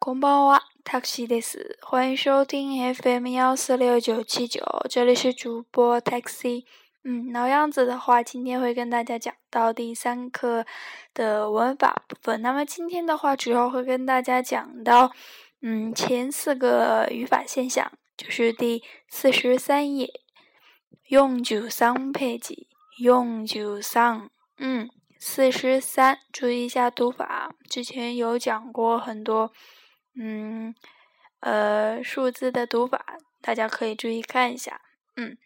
こんばんは、タクシーです。欢迎收听 FM 幺四六九七九，这里是主播 Taxi。嗯，老样子的话，今天会跟大家讲到第三课的文法部分。那么今天的话，主要会跟大家讲到，嗯，前四个语法现象，就是第四十三页，用九三配置，用九三，嗯，四十三，注意一下读法，之前有讲过很多。 嗯，呃，数字的读法，大家可以注意看一下。嗯，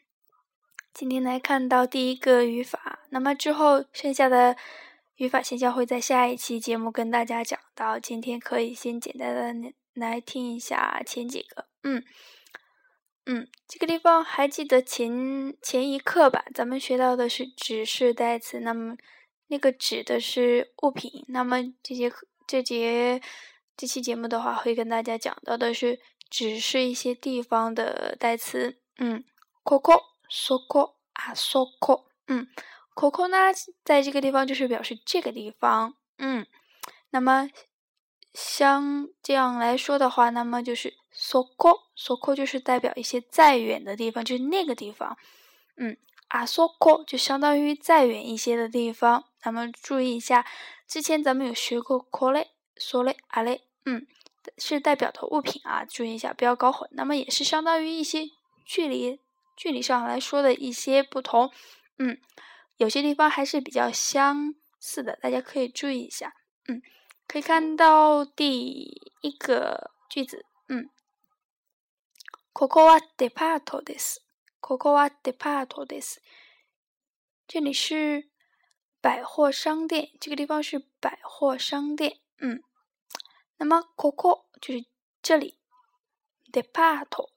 今天来看到第一个语法，那么之后剩下的语法现象会在下一期节目跟大家讲到。今天可以先简单的来听一下前几个。嗯，嗯，这个地方还记得前前一课吧？咱们学到的是指示代词，那么那个指的是物品。那么这节课这节。这期节目的话，会跟大家讲到的是，只是一些地方的代词。嗯，coco、soco、啊 soco。嗯，coco 呢，在这个地方就是表示这个地方。嗯，那么像这样来说的话，那么就是 soco、soco 就是代表一些再远的地方，就是那个地方。嗯，啊 soco 就相当于再远一些的地方。那么注意一下，之前咱们有学过 c o l e 说嘞啊嘞，嗯，是代表的物品啊，注意一下，不要搞混。那么也是相当于一些距离，距离上来说的一些不同，嗯，有些地方还是比较相似的，大家可以注意一下。嗯，可以看到第一个句子，嗯，ここはデパートです。ここはデパートです。这里是百货商店，这个地方是百货商店。嗯， 那么，ココ就是这里。デパート，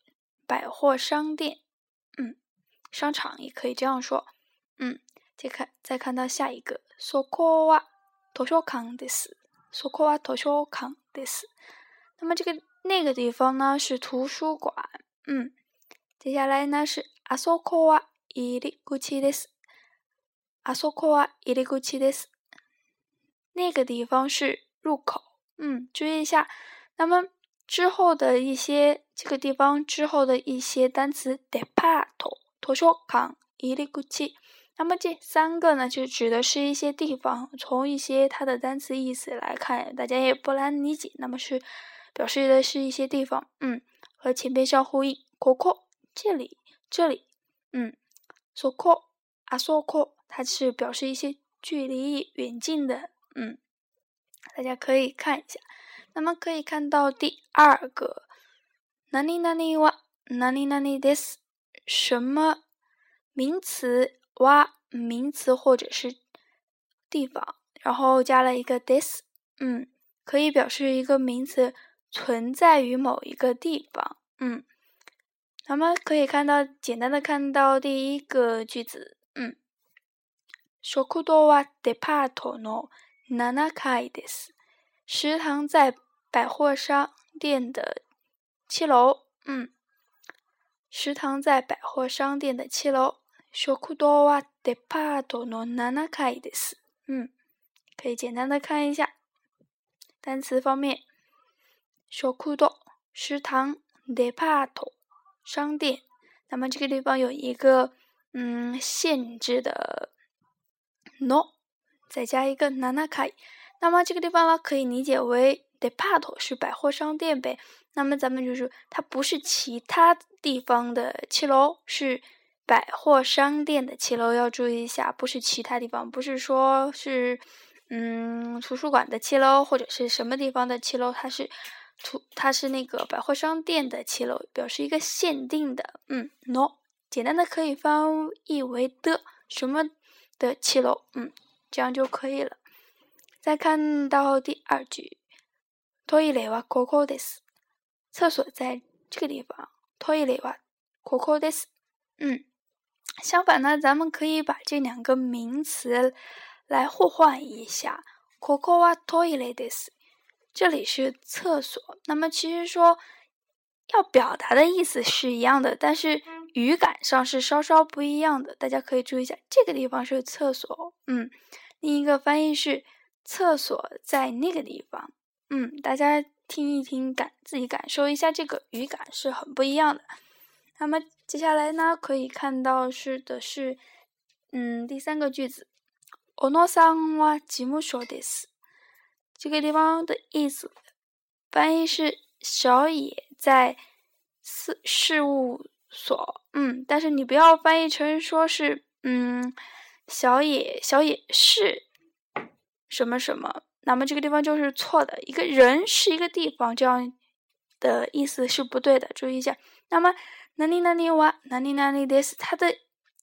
百货商店，嗯，商场也可以这样说。嗯，再看，再看到下一个。そこは図書館です。そこは図書館です。那么这个那个地方呢是图书馆。嗯，接下来呢是アソコは入り口です。アソコは入り口です。那个地方是入口。嗯，注意一下。那么之后的一些这个地方之后的一些单词，departo、图书馆、伊利古奇。那么这三个呢，就指的是一些地方。从一些它的单词意思来看，大家也不难理解。那么是表示的是一些地方，嗯，和前边相呼应。coco 这里，这里，嗯，soko 啊，soko 它是表示一些距离远近的，嗯。大家可以看一下，那么可以看到第二个，哪里哪里哇，哪里哪里 this 什么名词哇，名词或者是地方，然后加了一个 this，嗯，可以表示一个名词存在于某一个地方，嗯，那么可以看到，简单的看到第一个句子，嗯，食堂はデパートの 7階です。食堂在百货商店的七楼。嗯，食堂在百货商店的七楼。食堂はデパートの7階です。嗯，可以简单的看一下单词方面。食堂，食堂，デパート，商店。那么这个地方有一个嗯限制的 no。 再加一个 nanaki 那么这个地方呢，可以理解为 depart 是百货商店呗。那么咱们就是它不是其他地方的七楼，是百货商店的七楼，要注意一下，不是其他地方，不是说是嗯图书馆的七楼或者是什么地方的七楼，它是图它是那个百货商店的七楼，表示一个限定的。嗯，no，简单的可以翻译为的什么的七楼，嗯。这样就可以了。再看到第二句，トイレはここです。厕所在这个地方。トイレはここです。嗯，相反呢，咱们可以把这两个名词来互换一下。ここはトイレです。这里是厕所。那么其实说要表达的意思是一样的，但是 语感上是稍稍不一样的。大家可以注意一下，这个地方是厕所。嗯。另一个翻译是厕所在那个地方，嗯，大家 听一听，感自己感受一下这个语感是很不一样的。那么接下来呢，可以看到是的是，嗯，第三个句子，小野さんは事務所です。这个地方的意思翻译是小野在事事务 所，嗯，但是你不要翻译成说是，嗯，小野小野是什么什么。那么这个地方就是错的，一个人是一个地方，这样的意思是不对的，注意一下。那么哪里哪里哇，哪里哪里 this，它的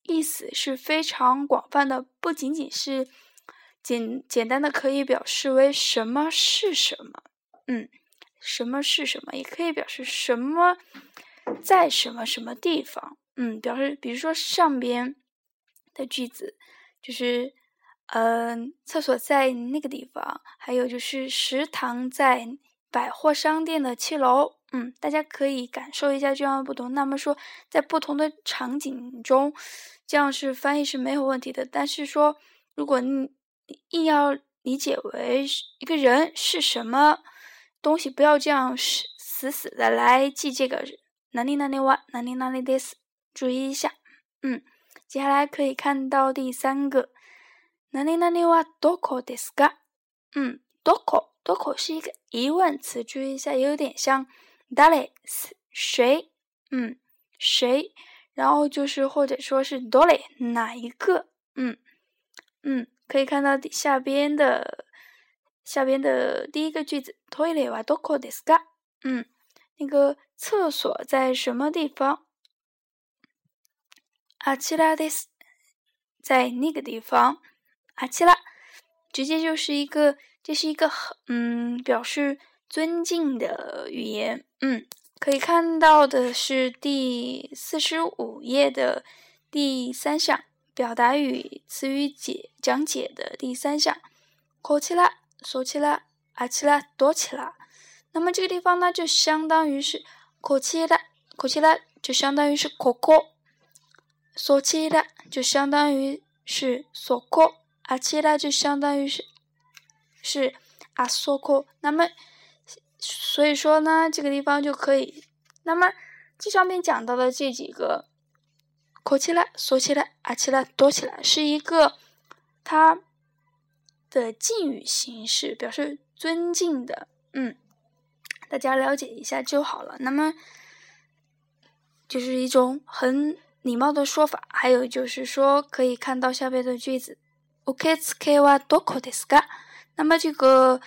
意思是非常广泛的，不仅仅是简简单的可以表示为什么是什么，嗯，什么是什么，也可以表示什么在什么什么地方，嗯，表示比如说上边的句子就是。嗯，厕所在那个地方，还有就是食堂在百货商店的七楼。嗯，大家可以感受一下这样的不同。那么说，在不同的场景中，这样是翻译是没有问题的。但是说，如果你硬要理解为一个人是什么东西，不要这样死死死的来记这个哪里哪里哇，哪里哪里 this，注意一下。嗯，接下来可以看到第三个。哪里哪里哇？どこですか？嗯，どこどこ是一个疑问词，注意一下，有点像誰谁？嗯，谁？然后就是或者说是どれ哪一个？嗯嗯，可以看到下边的下边的第一个句子，トイレはどこですか？嗯，那个 厕所在什么地方？あちらです，在那个地方。阿奇拉，直接就是一个，这是一个很嗯表示尊敬的语言。嗯，可以看到的是第四十五页的第三项表达语词语解讲解的第三项。考起拉，说起拉，阿奇拉，多起拉。那么这个地方呢，就相当于是 考起拉，考起拉就相当于是考考，说起拉就相当于是说考。阿奇拉就相当于是是阿索科，那么所以说呢，这个地方就可以。那么这上面讲到的这几个，考起来、索起来、阿奇拉、多起来，是一个它的敬语形式，表示尊敬的。嗯，大家了解一下就好了。那么就是一种很礼貌的说法。还有就是说，可以看到下边的句子。受付はどこですか？那么这个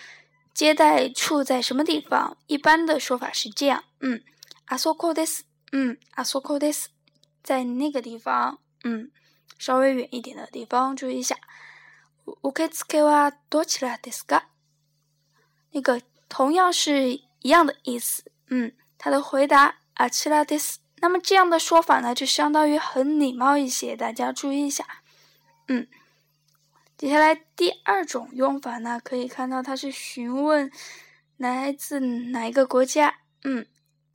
接待处在什么地方？一般的说法是这样，嗯，あそこです，嗯，あそこです，在那个地方，嗯，稍微远一点的地方，注意一下。受付はどちらですか？那个同样是 一样的意思，嗯，他的回答あちらです。那么这样的说法呢，就相当于很礼貌一些，大家注意一下，嗯。接下来第二种用法呢，可以看到它是询问来自哪一个国家。嗯，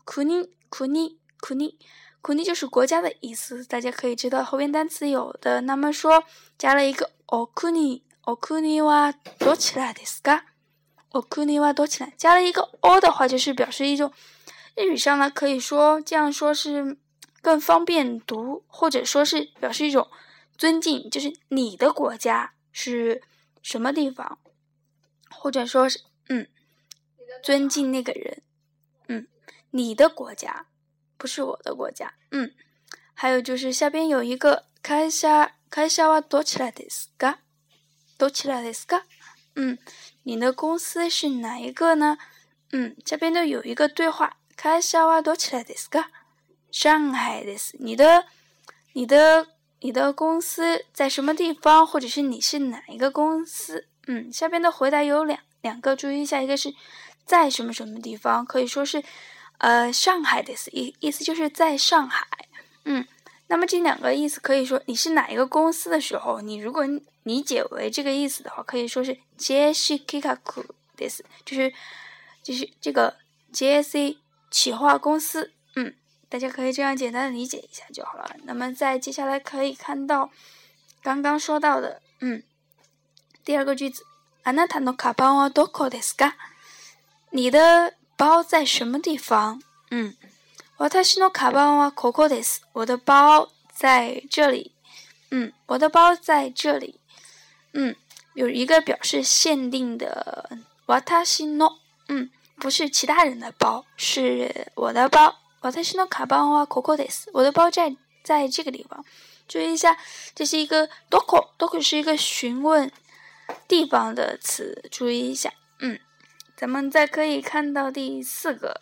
库尼库尼库尼库尼就是国家的意思，大家可以知道后边单词有的。那么说加了一个お库尼お库尼はどちらですか？ お库尼はどちら？加了一个お的话，就是表示一种日语上呢，可以说这样说是更方便读，或者说是表示一种尊敬，就是你的国家。是什么地方，或者说是嗯，尊敬那个人，嗯，你的国家不是我的国家，嗯，还有就是下边有一个开下开下はどちらですか？どちらですか？嗯， 你的公司是哪一个呢？嗯，这边都有一个对话，开下はどちらですか？上海です。你的，你的。你的公司在什么地方，或者是你是哪一个公司？嗯，下边的回答有两两个，注意一下，一个是在什么什么地方，可以说是呃上海的意意思就是在上海。嗯， 那么这两个意思可以说你是哪一个公司的时候，你如果理解为这个意思的话，可以说是 JSKKU 的意思，就是就是这个 JSC 企划公司。嗯。大家可以这样简单的理解一下就好了。那么在接下来可以看到刚刚说到的，嗯，第二个句子，あなたのカバンはどこですか？你的 包在什么地方？嗯， 私のカバンはここです。我的包在这里。嗯，我的包在这里。嗯，有一个表示限定的私の。嗯，不是其他人的包，是我的包。私のカバンはここです。我的包在在这个地方。注意一下，这是一个どこ，どこ是一个询问地方的词。注意一下，嗯，咱们再可以看到第四个，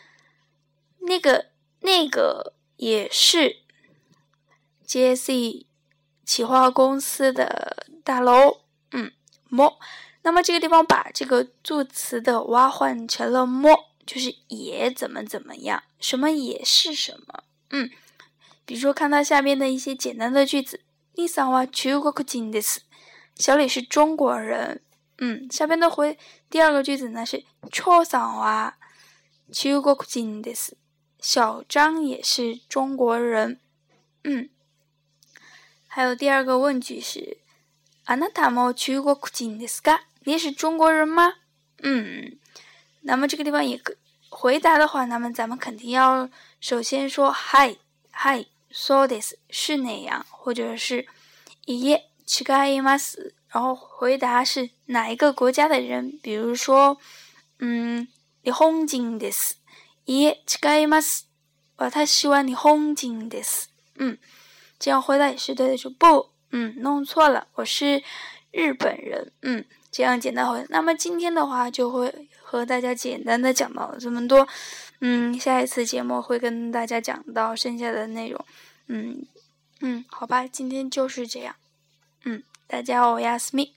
那个那个也是 JC 企划公司的大楼，嗯，も。那么这个地方把这个助词的哇换成了も，就是也怎么怎么样，什么也是什么，嗯。比如说，看到下面的一些简单的句子，李桑哇中国人です。小李是中国人。嗯，下边的回第二个句子呢是超桑哇中国人です。 小张也是中国人。嗯，还有第二个问句是あなたも中国人ですか？你也是中国人吗？嗯，那么这个地方也可回答的话，那么咱们肯定要首先说嗨嗨。so this 是那样，或者是耶違います。然后回答是哪一个国家的人？比如说，嗯，日本人です。 耶違います。私は日本人です。嗯，这样回答也是对的。说不，嗯，弄错了，我是日本人。嗯，这样简单回。那么今天的话就会和大家简单的讲到这么多。嗯，下一次节目会跟大家讲到剩下的内容。嗯嗯，好吧，今天就是这样。嗯，大家好，我亚斯米。